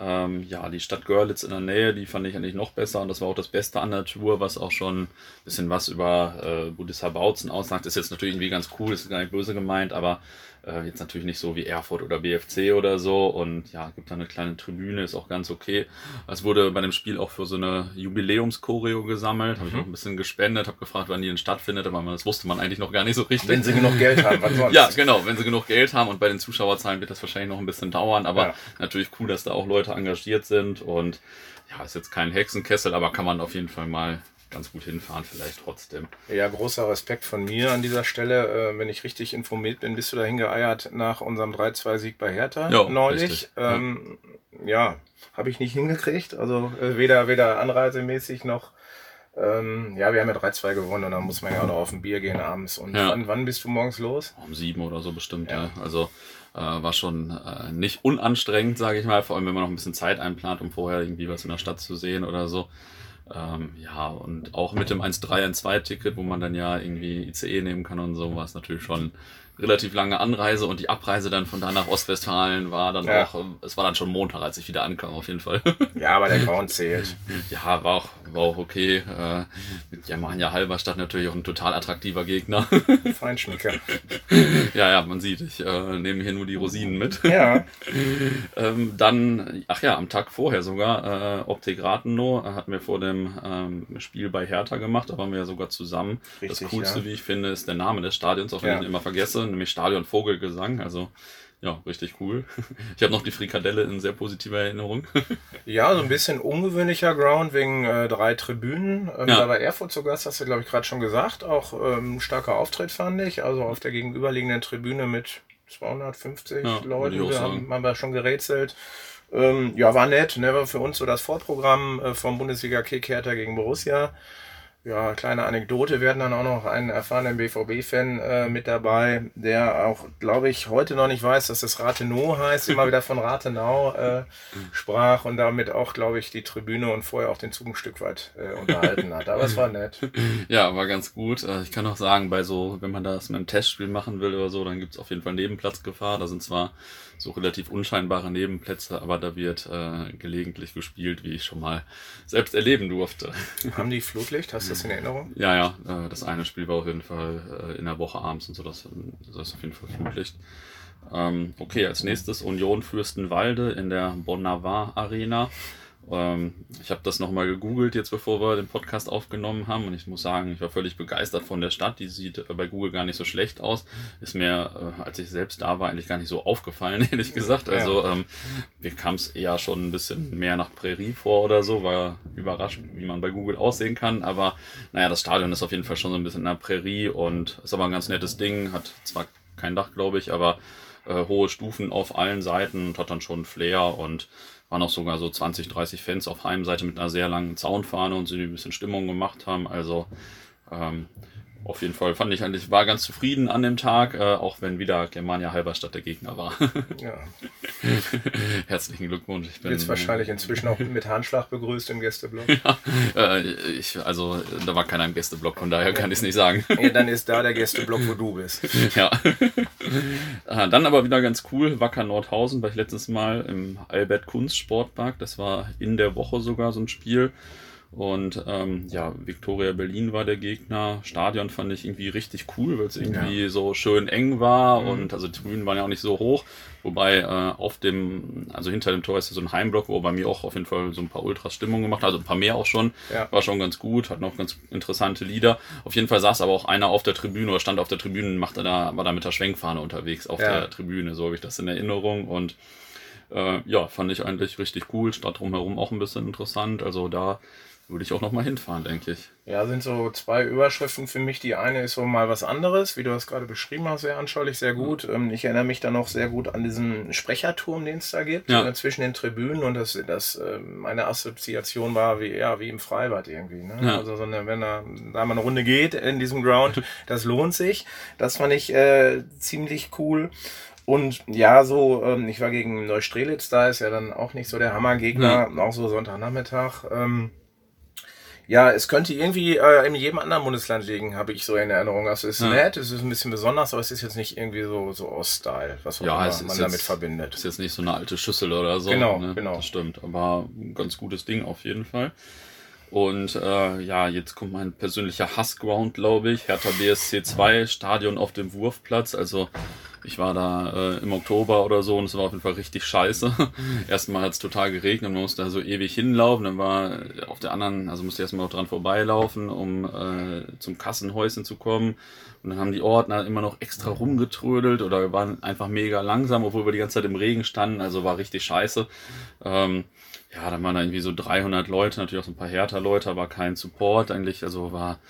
ähm, ja, die Stadt Görlitz in der Nähe, die fand ich eigentlich noch besser und das war auch das Beste an der Tour, was auch schon ein bisschen was über äh, Budissa Bautzen aussagt. Ist jetzt natürlich irgendwie ganz cool, ist gar nicht böse gemeint, aber äh, jetzt natürlich nicht so wie Erfurt oder BFC oder so. Und ja, gibt da eine kleine Tribüne, ist auch ganz okay. Es wurde bei dem Spiel auch für so eine Jubiläumschoreo gesammelt. Habe ich mhm. auch ein bisschen gespendet, habe gefragt, wann die denn stattfindet, aber das wusste man eigentlich noch gar nicht so richtig. Wenn sie genug Geld haben, wann <laughs> sonst? ja, genau, wenn sie genug Geld haben. Und bei den Zuschauerzahlen wird das wahrscheinlich noch ein bisschen dauern. Aber ja. natürlich cool, dass da auch Leute engagiert sind. Und ja, ist jetzt kein Hexenkessel, aber kann man auf jeden Fall mal ganz gut hinfahren, vielleicht trotzdem. Ja, großer Respekt von mir an dieser Stelle. Äh, wenn ich richtig informiert bin, bist du dahin geeiert nach unserem 3-2-Sieg bei Hertha ja, neulich. Ähm, ja, ja habe ich nicht hingekriegt. Also äh, weder, weder anreisemäßig noch. Ähm, ja, wir haben ja 3-2 gewonnen und dann muss man ja auch noch auf ein Bier gehen abends. Und ja. wann, wann bist du morgens los? Um sieben oder so bestimmt, ja. ja. Also äh, war schon äh, nicht unanstrengend, sage ich mal, vor allem wenn man noch ein bisschen Zeit einplant, um vorher irgendwie was in der Stadt zu sehen oder so. Ähm, ja, und auch mit dem 1-3, 1-2-Ticket, wo man dann ja irgendwie ICE nehmen kann und so, war es natürlich schon relativ lange Anreise und die Abreise dann von da nach Ostwestfalen war dann ja. auch, es war dann schon Montag, als ich wieder ankam, auf jeden Fall. Ja, aber der <laughs> Grauen zählt. Ja, war auch, war auch okay. Äh, mit Germania Halberstadt natürlich auch ein total attraktiver Gegner. <laughs> Feinschmecker. ja, ja, man sieht, ich äh, nehme hier nur die Rosinen mit. Ja. <laughs> ähm, dann, ach ja, am Tag vorher sogar, äh, Optik Rathenow hat mir vor dem ähm, Spiel bei Hertha gemacht, da waren wir ja sogar zusammen. Richtig, das Coolste, ja. wie ich finde, ist der Name des Stadions, auch wenn ja. ich ihn immer vergesse nämlich Stadion Vogelgesang. Also ja, richtig cool. <laughs> Ich habe noch die Frikadelle in sehr positiver Erinnerung. <laughs> Ja, so ein bisschen ungewöhnlicher Ground wegen äh, drei Tribünen. Ähm, ja. Da war Erfurt zu Gast, hast du glaube ich gerade schon gesagt. Auch ähm, starker Auftritt fand ich. Also auf der gegenüberliegenden Tribüne mit 250 ja, Leuten. Wir haben, haben wir schon gerätselt. Ähm, ja, war nett. Ne? War für uns so das Vorprogramm äh, vom Bundesliga-Kick Hertha gegen Borussia. Ja, kleine Anekdote. Wir hatten dann auch noch einen erfahrenen BVB-Fan äh, mit dabei, der auch, glaube ich, heute noch nicht weiß, dass es Rathenow heißt, immer wieder von Rathenau äh, sprach und damit auch, glaube ich, die Tribüne und vorher auch den Zug ein Stück weit äh, unterhalten hat. Aber es war nett. <laughs> Ja, war ganz gut. Äh, ich kann auch sagen, bei so, wenn man das mit einem Testspiel machen will oder so, dann gibt es auf jeden Fall Nebenplatzgefahr. Da sind zwar so relativ unscheinbare Nebenplätze, aber da wird äh, gelegentlich gespielt, wie ich schon mal selbst erleben durfte. Haben die Flutlicht? Hast du das in Erinnerung? Ja, ja. Äh, das eine Spiel war auf jeden Fall äh, in der Woche abends und so, das, ist auf jeden Fall Flutlicht. Ähm, okay, als nächstes Union Fürstenwalde in der Bonnavar Arena. Ähm, ich habe das nochmal gegoogelt, jetzt bevor wir den Podcast aufgenommen haben. Und ich muss sagen, ich war völlig begeistert von der Stadt. Die sieht äh, bei Google gar nicht so schlecht aus. Ist mir, äh, als ich selbst da war, eigentlich gar nicht so aufgefallen, <laughs> ehrlich gesagt. Also ähm, mir kam es eher schon ein bisschen mehr nach Prärie vor oder so. War überrascht, wie man bei Google aussehen kann. Aber naja, das Stadion ist auf jeden Fall schon so ein bisschen in der Prärie und ist aber ein ganz nettes Ding. Hat zwar kein Dach, glaube ich, aber äh, hohe Stufen auf allen Seiten und hat dann schon Flair und waren auch sogar so 20, 30 Fans auf Heimseite mit einer sehr langen Zaunfahne und sie ein bisschen Stimmung gemacht haben. Also ähm, auf jeden Fall fand ich eigentlich, war ganz zufrieden an dem Tag, äh, auch wenn wieder Germania Halberstadt der Gegner war. <laughs> ja. <laughs> Herzlichen Glückwunsch. Ich bin jetzt wahrscheinlich inzwischen auch mit Handschlag begrüßt im Gästeblock. <laughs> ja, äh, ich, also da war keiner im Gästeblock, von daher kann ich es nicht sagen. Ja, dann ist da der Gästeblock, wo du bist. ja. Äh, dann aber wieder ganz cool, Wacker Nordhausen, war ich letztes Mal im Albert Kunst Sportpark. Das war in der Woche sogar so ein Spiel. Und ähm, ja, Victoria Berlin war der Gegner. Stadion fand ich irgendwie richtig cool, weil es irgendwie ja. so schön eng war mhm. und also die Tribünen waren ja auch nicht so hoch. Wobei äh, auf dem, also hinter dem Tor ist ja so ein Heimblock, wo bei mir auch auf jeden Fall so ein paar Ultras Stimmung gemacht hat, also ein paar mehr auch schon. Ja. War schon ganz gut, hat noch ganz interessante Lieder. Auf jeden Fall saß aber auch einer auf der Tribüne oder stand auf der Tribüne und machte da, war da mit der Schwenkfahne unterwegs auf ja. der Tribüne. So habe ich das in Erinnerung und äh, ja, fand ich eigentlich richtig cool. Stadt drumherum auch ein bisschen interessant. Also da würde ich auch noch mal hinfahren, denke ich. Ja, sind so zwei Überschriften für mich. Die eine ist so mal was anderes, wie du das gerade beschrieben hast, sehr anschaulich, sehr gut. Mhm. Ich erinnere mich da noch sehr gut an diesen Sprecherturm, den es da gibt, ja. Äh, zwischen den Tribünen. Und das, das ähm, meine Assoziation war wie, ja, wie im Freibad irgendwie. Ne? Ja. Also so eine, wenn da, da mal eine Runde geht in diesem Ground, <laughs> das lohnt sich. Das fand ich äh, ziemlich cool. Und ja, so, ähm, ich war gegen Neustrelitz, da ist ja dann auch nicht so der Hammergegner, ja. auch so Sonntagnachmittag. Ähm, ja, es könnte irgendwie äh, in jedem anderen Bundesland liegen, habe ich so in Erinnerung. Also es ist ja. nett, es ist ein bisschen besonders, aber es ist jetzt nicht irgendwie so, so Ost-Style, was ja, man jetzt, damit verbindet. Ist jetzt nicht so eine alte Schüssel oder so. Genau, ne? genau. Das stimmt, aber ein ganz gutes Ding auf jeden Fall. Und äh, ja, jetzt kommt mein persönlicher Hassground, glaube ich. Hertha BSC 2, Stadion auf dem Wurfplatz. Also ich war da äh, im Oktober oder so und es war auf jeden Fall richtig scheiße. <laughs> erstmal hat es total geregnet, man musste da so ewig hinlaufen. Dann war auf der anderen, also musste erstmal noch dran vorbeilaufen, um äh, zum Kassenhäuschen zu kommen. Und dann haben die Ordner immer noch extra rumgetrödelt oder waren einfach mega langsam, obwohl wir die ganze Zeit im Regen standen. Also war richtig scheiße. Ähm, ja, dann waren da irgendwie so 300 Leute, natürlich auch so ein paar härter Leute, aber kein Support eigentlich. Also war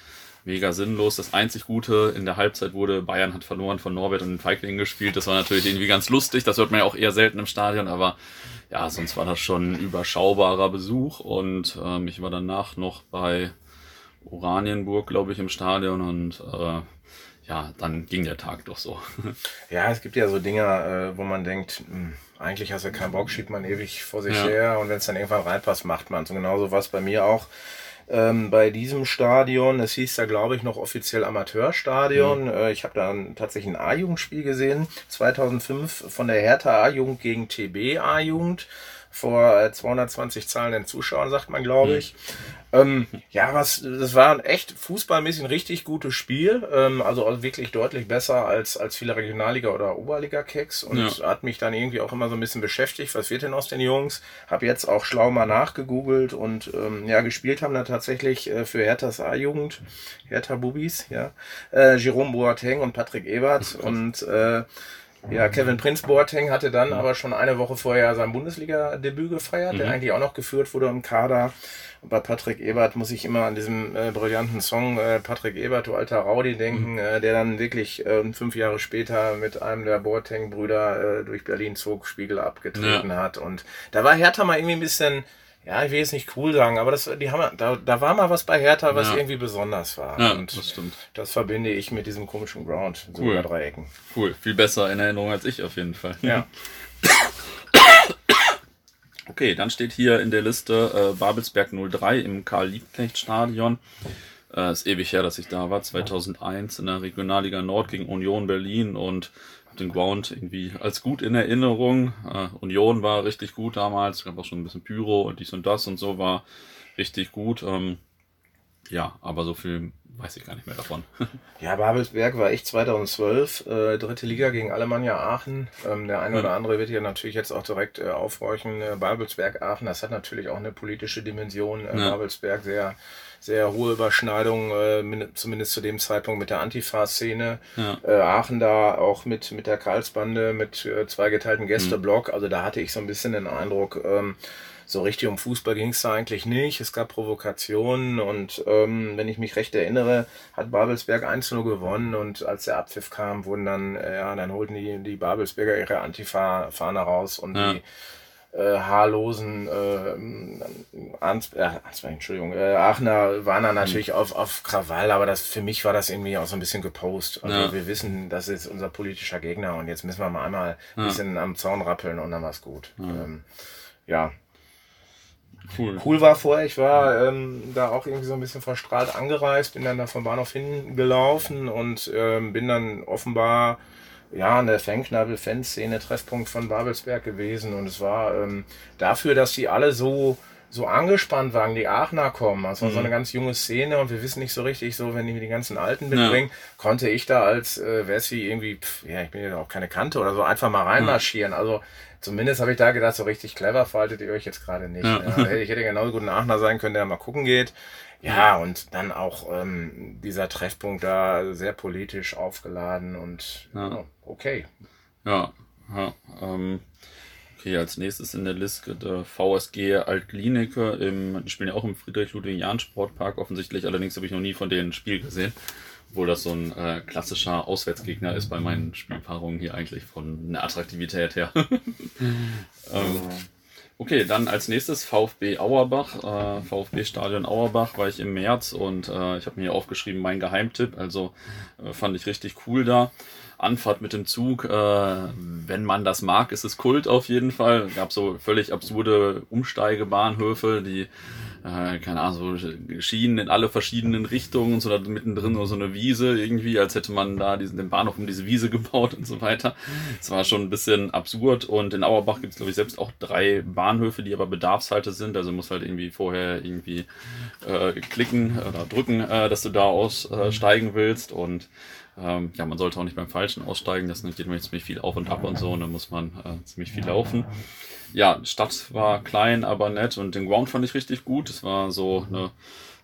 mega sinnlos. Das einzig Gute in der Halbzeit wurde, Bayern hat verloren von Norbert und den Feiglingen gespielt. Das war natürlich irgendwie ganz lustig. Das hört man ja auch eher selten im Stadion, aber ja, sonst war das schon ein überschaubarer Besuch. Und ähm, ich war danach noch bei Oranienburg, glaube ich, im Stadion und äh, ja, dann ging der Tag doch so. <laughs> Ja, es gibt ja so Dinge, äh, wo man denkt, hm, eigentlich hast du keinen Bock, schiebt man ewig vor sich ja. her und wenn es dann irgendwann reinpasst, macht man es. Und genauso war es bei mir auch ähm, bei diesem Stadion. Es hieß da, glaube ich, noch offiziell Amateurstadion. Mhm. Äh, ich habe da tatsächlich ein A-Jugendspiel gesehen, 2005 von der Hertha A-Jugend gegen TB A-Jugend vor 220 äh, zahlenden Zuschauern, sagt man, glaube mhm. ich. Ähm, ja, was, das war ein echt fußballmäßig ein richtig gutes Spiel. Ähm, also wirklich deutlich besser als, als viele Regionalliga- oder Oberliga-Kicks und ja. hat mich dann irgendwie auch immer so ein bisschen beschäftigt. Was wird denn aus den Jungs? Hab jetzt auch schlau mal nachgegoogelt und ähm, ja, gespielt haben da tatsächlich äh, für Herthas A-Jugend, Hertha Bubis, ja, äh, Jerome Boateng und Patrick Ebert und äh, ja, Kevin Prinz Boateng hatte dann aber schon eine Woche vorher sein Bundesliga-Debüt gefeiert, mhm. der eigentlich auch noch geführt wurde im Kader. Bei Patrick Ebert muss ich immer an diesen äh, brillanten Song äh, Patrick Ebert, du alter Raudi, denken, mhm. äh, der dann wirklich äh, fünf Jahre später mit einem der Boateng-Brüder äh, durch Berlin zog, Spiegel abgetreten ja. hat. Und da war Hertha mal irgendwie ein bisschen ja, ich will jetzt nicht cool sagen, aber das, die haben, da, da war mal was bei Hertha, was ja. irgendwie besonders war. Ja, und das stimmt. Das verbinde ich mit diesem komischen Ground, so cool. Dreiecken. Cool, viel besser in Erinnerung als ich auf jeden Fall. Ja. <coughs> Okay, dann steht hier in der Liste äh, Babelsberg 03 im Karl-Liebknecht-Stadion. Äh, ist ewig her, dass ich da war, 2001 in der Regionalliga Nord gegen Union Berlin und den Ground irgendwie als gut in Erinnerung. Äh, Union war richtig gut damals, es gab auch schon ein bisschen Pyro und dies und das und so war richtig gut. Ähm, ja, aber so viel weiß ich gar nicht mehr davon. <laughs> ja, Babelsberg war echt 2012, äh, dritte Liga gegen Alemannia Aachen. Ähm, der eine oder andere wird hier natürlich jetzt auch direkt äh, aufhorchen. Äh, Babelsberg Aachen, das hat natürlich auch eine politische Dimension. Äh, ja. Babelsberg sehr sehr hohe Überschneidung, äh, zumindest zu dem Zeitpunkt mit der Antifa-Szene. Ja. Äh, Aachen da auch mit, mit der Karlsbande, mit äh, zweigeteilten Gästeblock. Mhm. Also da hatte ich so ein bisschen den Eindruck, ähm, so richtig um Fußball ging es da eigentlich nicht. Es gab Provokationen und ähm, wenn ich mich recht erinnere, hat Babelsberg 1-0 gewonnen und als der Abpfiff kam, wurden dann, äh, ja, dann holten die, die Babelsberger ihre Antifa-Fahne raus und ja. die äh, haarlosen äh, Ans äh, Entschuldigung, äh, Aachener waren dann natürlich mhm. auf, auf Krawall, aber das für mich war das irgendwie auch so ein bisschen gepost. Also ja. wir wissen, das ist unser politischer Gegner und jetzt müssen wir mal einmal ein bisschen am Zaun rappeln und dann war's gut. Ja. Ähm, ja. Cool. cool war vorher, ich war ähm, da auch irgendwie so ein bisschen verstrahlt angereist, bin dann da vom Bahnhof hingelaufen und ähm, bin dann offenbar ja, eine Fangknabel-Fanszene, Treffpunkt von Babelsberg gewesen. Und es war ähm, dafür, dass sie alle so so angespannt waren, die Aachener kommen. Das war Mhm. so eine ganz junge Szene und wir wissen nicht so richtig, so wenn die die ganzen Alten mitbringen, konnte ich da als äh, Wessi irgendwie, pff, ja, ich bin ja auch keine Kante oder so, einfach mal reinmarschieren. Also zumindest habe ich da gedacht, so richtig clever verhaltet ihr euch jetzt gerade nicht. Ja. Ja. ich hätte genauso gut ein Aachener sein können, der mal gucken geht. Ja, und dann auch ähm, dieser Treffpunkt da sehr politisch aufgeladen und Ja. ja, okay. Ja, ja ähm, okay, als nächstes in der Liste der VSG Altklinike. Im, die spielen ja auch im Friedrich-Ludwig-Jahn-Sportpark offensichtlich. Allerdings habe ich noch nie von denen ein Spiel gesehen. Obwohl das so ein äh, klassischer Auswärtsgegner ist bei meinen Spielpaarungen hier eigentlich von der Attraktivität her. <laughs> ähm, okay, dann als nächstes VfB Auerbach. Äh, VfB Stadion Auerbach war ich im März und äh, ich habe mir hier aufgeschrieben, mein Geheimtipp. Also äh, fand ich richtig cool da. Anfahrt mit dem Zug, äh, wenn man das mag, ist es Kult auf jeden Fall. Gab so völlig absurde Umsteigebahnhöfe, die, äh, keine Ahnung, so Schienen in alle verschiedenen Richtungen und so da mittendrin so eine Wiese irgendwie, als hätte man da diesen, den Bahnhof um diese Wiese <laughs> gebaut und so weiter. Es war schon ein bisschen absurd und in Auerbach gibt es, glaube ich, selbst auch drei Bahnhöfe, die aber Bedarfshalte sind. Also muss halt irgendwie vorher irgendwie äh, klicken oder drücken, äh, dass du da aussteigen willst und ähm, ja, man sollte auch nicht beim Falschen aussteigen, das nimmt nämlich ziemlich viel auf und ab und so, und dann muss man äh, ziemlich viel laufen. Ja, Stadt war klein, aber nett und den Ground fand ich richtig gut. Es war so eine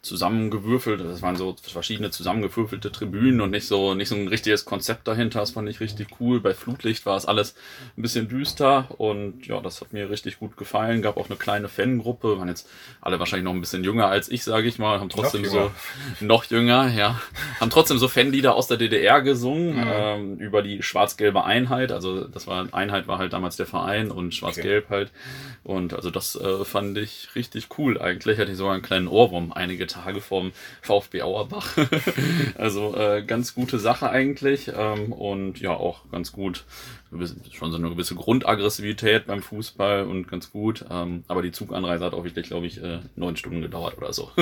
zusammengewürfelt, das waren so verschiedene zusammengewürfelte Tribünen und nicht so, nicht so ein richtiges Konzept dahinter. Das fand ich richtig cool. Bei Flutlicht war es alles ein bisschen düster und ja, das hat mir richtig gut gefallen. Gab auch eine kleine Fangruppe, waren jetzt alle wahrscheinlich noch ein bisschen jünger als ich, sage ich mal, haben trotzdem Noch so <laughs> noch jünger, ja, haben trotzdem so Fanlieder aus der DDR gesungen ähm, über die schwarz-gelbe Einheit. Also das war Einheit war halt damals der Verein und schwarz-gelb halt. Und also das äh, fand ich richtig cool eigentlich. Hatte ich sogar einen kleinen Ohrwurm einige Tage vom VfB Auerbach. <laughs> also äh, ganz gute Sache eigentlich ähm, und ja auch ganz gut. Schon so eine gewisse Grundaggressivität beim Fußball und ganz gut. Ähm, aber die Zuganreise hat auch wirklich, glaube ich, äh, neun Stunden gedauert oder so. <laughs>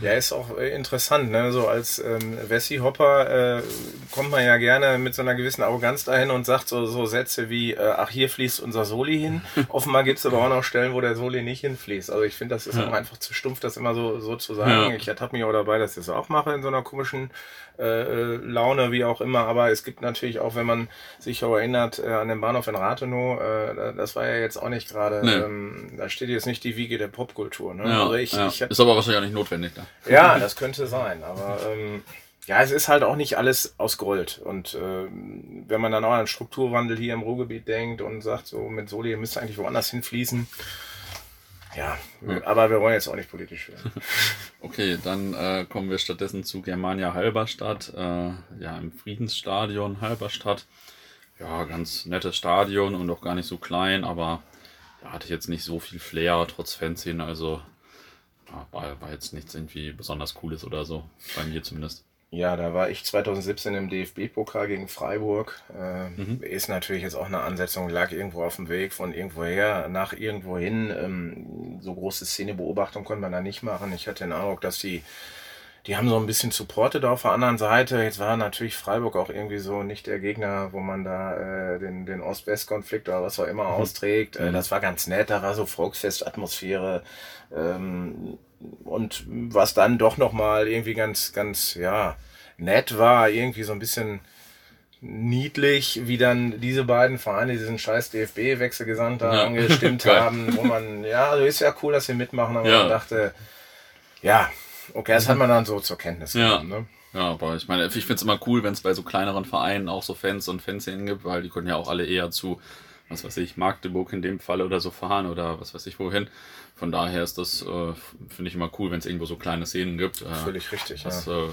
Ja, ist auch äh, interessant, ne? So als ähm, Wessi-Hopper äh, kommt man ja gerne mit so einer gewissen Arroganz dahin und sagt so, so Sätze wie, äh, ach, hier fließt unser Soli hin. <laughs> Offenbar gibt es aber auch noch Stellen, wo der Soli nicht hinfließt. Also ich finde, das ist auch einfach zu stumpf, das immer so, so zu sagen. Ja. Ich ertappe mich auch dabei, dass ich das auch mache in so einer komischen äh, äh, Laune, wie auch immer. Aber es gibt natürlich auch, wenn man sich auch erinnert, äh, an den Bahnhof in Rathenow, äh, das war ja jetzt auch nicht gerade, Nee. ähm, da steht jetzt nicht die Wiege der Popkultur. Ne? Ja, also ich, ja. ich hab ist aber wahrscheinlich auch nicht notwendig da. <laughs> ja, das könnte sein, aber ähm, ja, es ist halt auch nicht alles aus Gold. Und ähm, wenn man dann auch an Strukturwandel hier im Ruhrgebiet denkt und sagt, so mit Soli müsste eigentlich woanders hinfließen. Ja, aber wir wollen jetzt auch nicht politisch werden. <laughs> Okay, dann äh, kommen wir stattdessen zu Germania Halberstadt, äh, ja, im Friedensstadion Halberstadt. Ja, ganz nettes Stadion und auch gar nicht so klein, aber ja, hatte jetzt nicht so viel Flair, trotz Fanszene, also ja, war, war jetzt nichts irgendwie besonders Cooles oder so, bei mir zumindest. Ja, da war ich 2017 im DFB-Pokal gegen Freiburg. Äh, Ist natürlich jetzt auch eine Ansetzung, lag irgendwo auf dem Weg von irgendwoher nach irgendwohin. Ähm, so große Szenebeobachtung konnte man da nicht machen. Ich hatte den Eindruck, dass die, die haben so ein bisschen supportet auf der anderen Seite. Jetzt war natürlich Freiburg auch irgendwie so nicht der Gegner, wo man da äh, den, den Ost-West-Konflikt oder was auch immer austrägt. Äh, das war ganz nett, da war so Volksfest-Atmosphäre. Ähm, und was dann doch nochmal irgendwie ganz, ganz, ja, nett war, irgendwie so ein bisschen niedlich, wie dann diese beiden Vereine diesen scheiß DFB-Wechselgesand da Ja. angestimmt <laughs> haben, wo man, ja, also ist ja cool, dass sie mitmachen, aber Ja. man dachte, ja, okay, das hat man dann so zur Kenntnis Ja. genommen, ne? Ja, aber ich meine, ich finde es immer cool, wenn es bei so kleineren Vereinen auch so Fans und Fanszenen gibt, weil die können ja auch alle eher zu, was weiß ich, Magdeburg in dem Fall oder so fahren oder was weiß ich wohin. Von daher ist das, äh, finde ich immer cool, wenn es irgendwo so kleine Szenen gibt. Äh, Völlig richtig, Das ja. äh,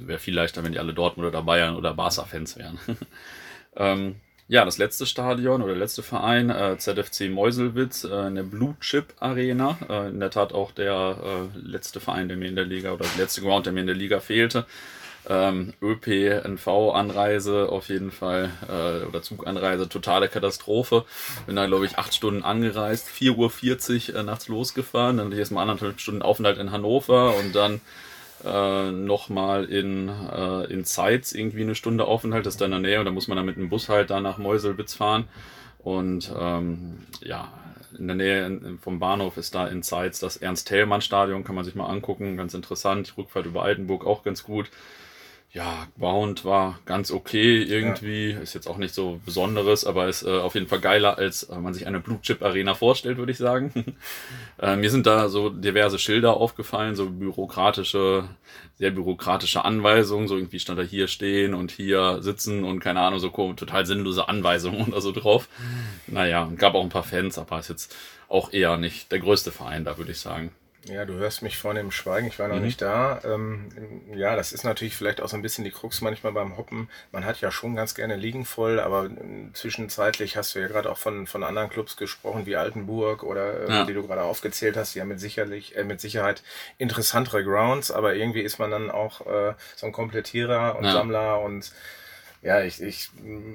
wäre viel leichter, wenn die alle Dortmund oder Bayern oder Barca-Fans wären. <laughs> ähm, ja, das letzte Stadion oder der letzte Verein, äh, ZFC Meuselwitz, äh, in der Blue Chip Arena. Äh, in der Tat auch der äh, letzte Verein, der mir in der Liga oder der letzte Ground, der mir in der Liga fehlte. Ähm, ÖPNV-Anreise auf jeden Fall äh, oder Zuganreise, totale Katastrophe. Bin da, glaube ich, acht Stunden angereist, 4.40 Uhr äh, nachts losgefahren, dann erstmal anderthalb Stunden Aufenthalt in Hannover und dann äh, nochmal in, äh, in Zeitz irgendwie eine Stunde Aufenthalt, das ist da in der Nähe und da muss man dann mit dem Bus halt da nach Meuselwitz fahren. Und ähm, ja, in der Nähe vom Bahnhof ist da in Zeitz das Ernst-Thälmann-Stadion, kann man sich mal angucken, ganz interessant. Rückfahrt über Altenburg auch ganz gut ja, Bound war ganz okay irgendwie. Ja. Ist jetzt auch nicht so Besonderes, aber ist äh, auf jeden Fall geiler, als äh, man sich eine Blue Chip Arena vorstellt, würde ich sagen. <laughs> äh, mir sind da so diverse Schilder aufgefallen, so bürokratische, sehr bürokratische Anweisungen. So irgendwie stand da hier stehen und hier sitzen und keine Ahnung, so total sinnlose Anweisungen <laughs> oder so drauf. Naja, gab auch ein paar Fans, aber ist jetzt auch eher nicht der größte Verein da, würde ich sagen. Ja, du hörst mich vorne im Schweigen, ich war noch mhm. nicht da. Ähm, ja, das ist natürlich vielleicht auch so ein bisschen die Krux manchmal beim Hoppen. Man hat ja schon ganz gerne Liegen voll, aber zwischenzeitlich hast du ja gerade auch von, von anderen Clubs gesprochen, wie Altenburg oder äh, ja. die du gerade aufgezählt hast, die haben mit, sicherlich, äh, mit Sicherheit interessantere Grounds, aber irgendwie ist man dann auch äh, so ein Komplettierer und ja. Sammler und ja, ich, ich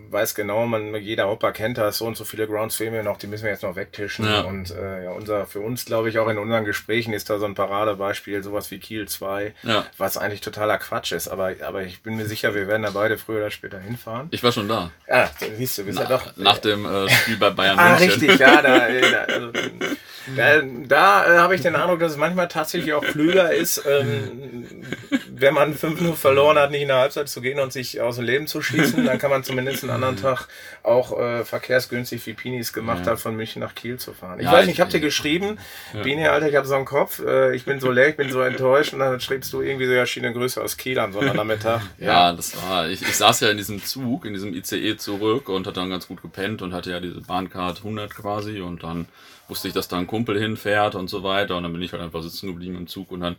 weiß genau, man, jeder Hopper kennt das, so und so viele Grounds fehlen mir noch, die müssen wir jetzt noch wegtischen. Ja. Und äh, ja, unser, für uns, glaube ich, auch in unseren Gesprächen ist da so ein Paradebeispiel, sowas wie Kiel 2, ja. was eigentlich totaler Quatsch ist. Aber, aber ich bin mir sicher, wir werden da beide früher oder später hinfahren. Ich war schon da. Ja, siehst du, bist Na, ja doch. Nach dem äh, Spiel bei Bayern ah, München. Ah, richtig, ja, da, <laughs> da also, da, da äh, habe ich den Eindruck, dass es manchmal tatsächlich auch klüger ist, ähm, wenn man 5-0 verloren hat, nicht in der Halbzeit zu gehen und sich aus dem Leben zu schießen. Dann kann man zumindest einen anderen <laughs> Tag auch äh, verkehrsgünstig, wie Pinis gemacht ja. hat, von München nach Kiel zu fahren. Ich ja, weiß nicht, ich habe dir geschrieben, ja. Bini, Alter, ich habe so einen Kopf, äh, ich bin so leer, ich bin so enttäuscht und dann schreibst du irgendwie so ja schiene Grüße aus Kiel an so einem Nachmittag. <laughs> Ja, das war, ich, ich saß ja in diesem Zug, in diesem ICE zurück und hatte dann ganz gut gepennt und hatte ja diese Bahncard 100 quasi und dann wusste ich, dass da ein Kumpel hinfährt und so weiter. Und dann bin ich halt einfach sitzen geblieben im Zug und dann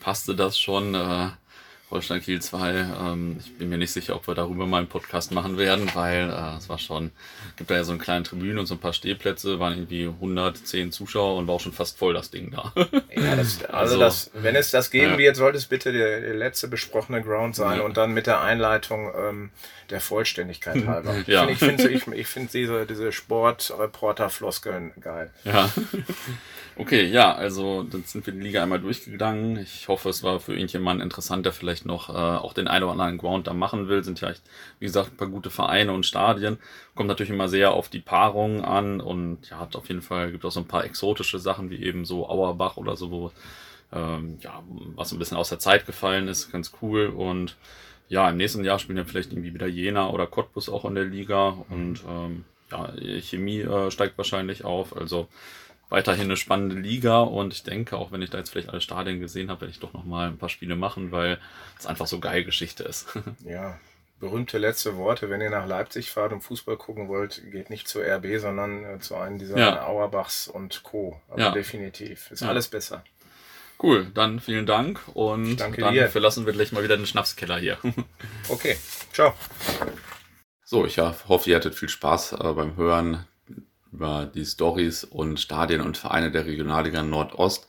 passte das schon. Äh, Holstein Kiel 2. Ähm, ich bin mir nicht sicher, ob wir darüber mal einen Podcast machen werden, weil äh, es war schon, gibt da ja so eine kleine Tribüne und so ein paar Stehplätze, waren irgendwie 110 Zuschauer und war auch schon fast voll das Ding da. Ja, das, also, <laughs> also das, wenn es das geben ja. wird, sollte es bitte der, der, letzte besprochene Ground sein ja. und dann mit der Einleitung ähm, der Vollständigkeit <laughs> halber. ja. Ich finde ich find, ich find diese, diese Sportreporter-Floskeln geil. Ja. <laughs> Okay, ja, also dann sind wir die Liga einmal durchgegangen. Ich hoffe, es war für irgendjemanden interessant, der vielleicht noch äh, auch den einen oder anderen Ground da machen will. Sind ja echt, wie gesagt, ein paar gute Vereine und Stadien. Kommt natürlich immer sehr auf die Paarung an und ja, hat auf jeden Fall, gibt auch so ein paar exotische Sachen, wie eben so Auerbach oder so, wo, ähm, ja, was ein bisschen aus der Zeit gefallen ist, ganz cool. Und ja, im nächsten Jahr spielen ja vielleicht irgendwie wieder Jena oder Cottbus auch in der Liga und ähm, ja, Chemie äh, steigt wahrscheinlich auf. Also weiterhin eine spannende Liga und ich denke, auch wenn ich da jetzt vielleicht alle Stadien gesehen habe, werde ich doch nochmal ein paar Spiele machen, weil es einfach so geil Geschichte ist. <laughs> Ja, berühmte letzte Worte. Wenn ihr nach Leipzig fahrt und Fußball gucken wollt, geht nicht zur RB, sondern äh, zu einem dieser ja. Auerbachs und Co. Also ja. definitiv. Ist ja. alles besser. Cool, dann vielen Dank und Danke dann dir. verlassen wir gleich mal wieder den Schnapskeller hier. <laughs> okay, ciao. So, ich hoffe, ihr hattet viel Spaß äh, beim Hören über die Stories und Stadien und Vereine der Regionalliga Nordost.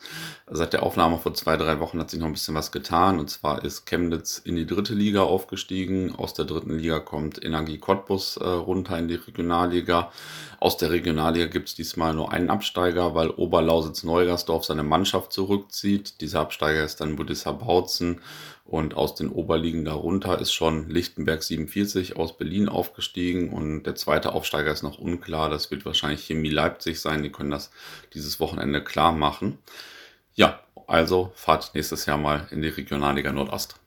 Seit der Aufnahme vor zwei, drei Wochen hat sich noch ein bisschen was getan. Und zwar ist Chemnitz in die dritte Liga aufgestiegen. Aus der dritten Liga kommt Energie Cottbus äh, runter in die Regionalliga. Aus der Regionalliga gibt es diesmal nur einen Absteiger, weil Oberlausitz-Neugersdorf seine Mannschaft zurückzieht. Dieser Absteiger ist dann Budissa Bautzen. Und aus den Oberligen darunter ist schon Lichtenberg 47 aus Berlin aufgestiegen. Und der zweite Aufsteiger ist noch unklar. Das wird wahrscheinlich Chemie Leipzig sein. Die können das dieses Wochenende klar machen. Ja, also fahrt nächstes Jahr mal in die Regionalliga Nordost.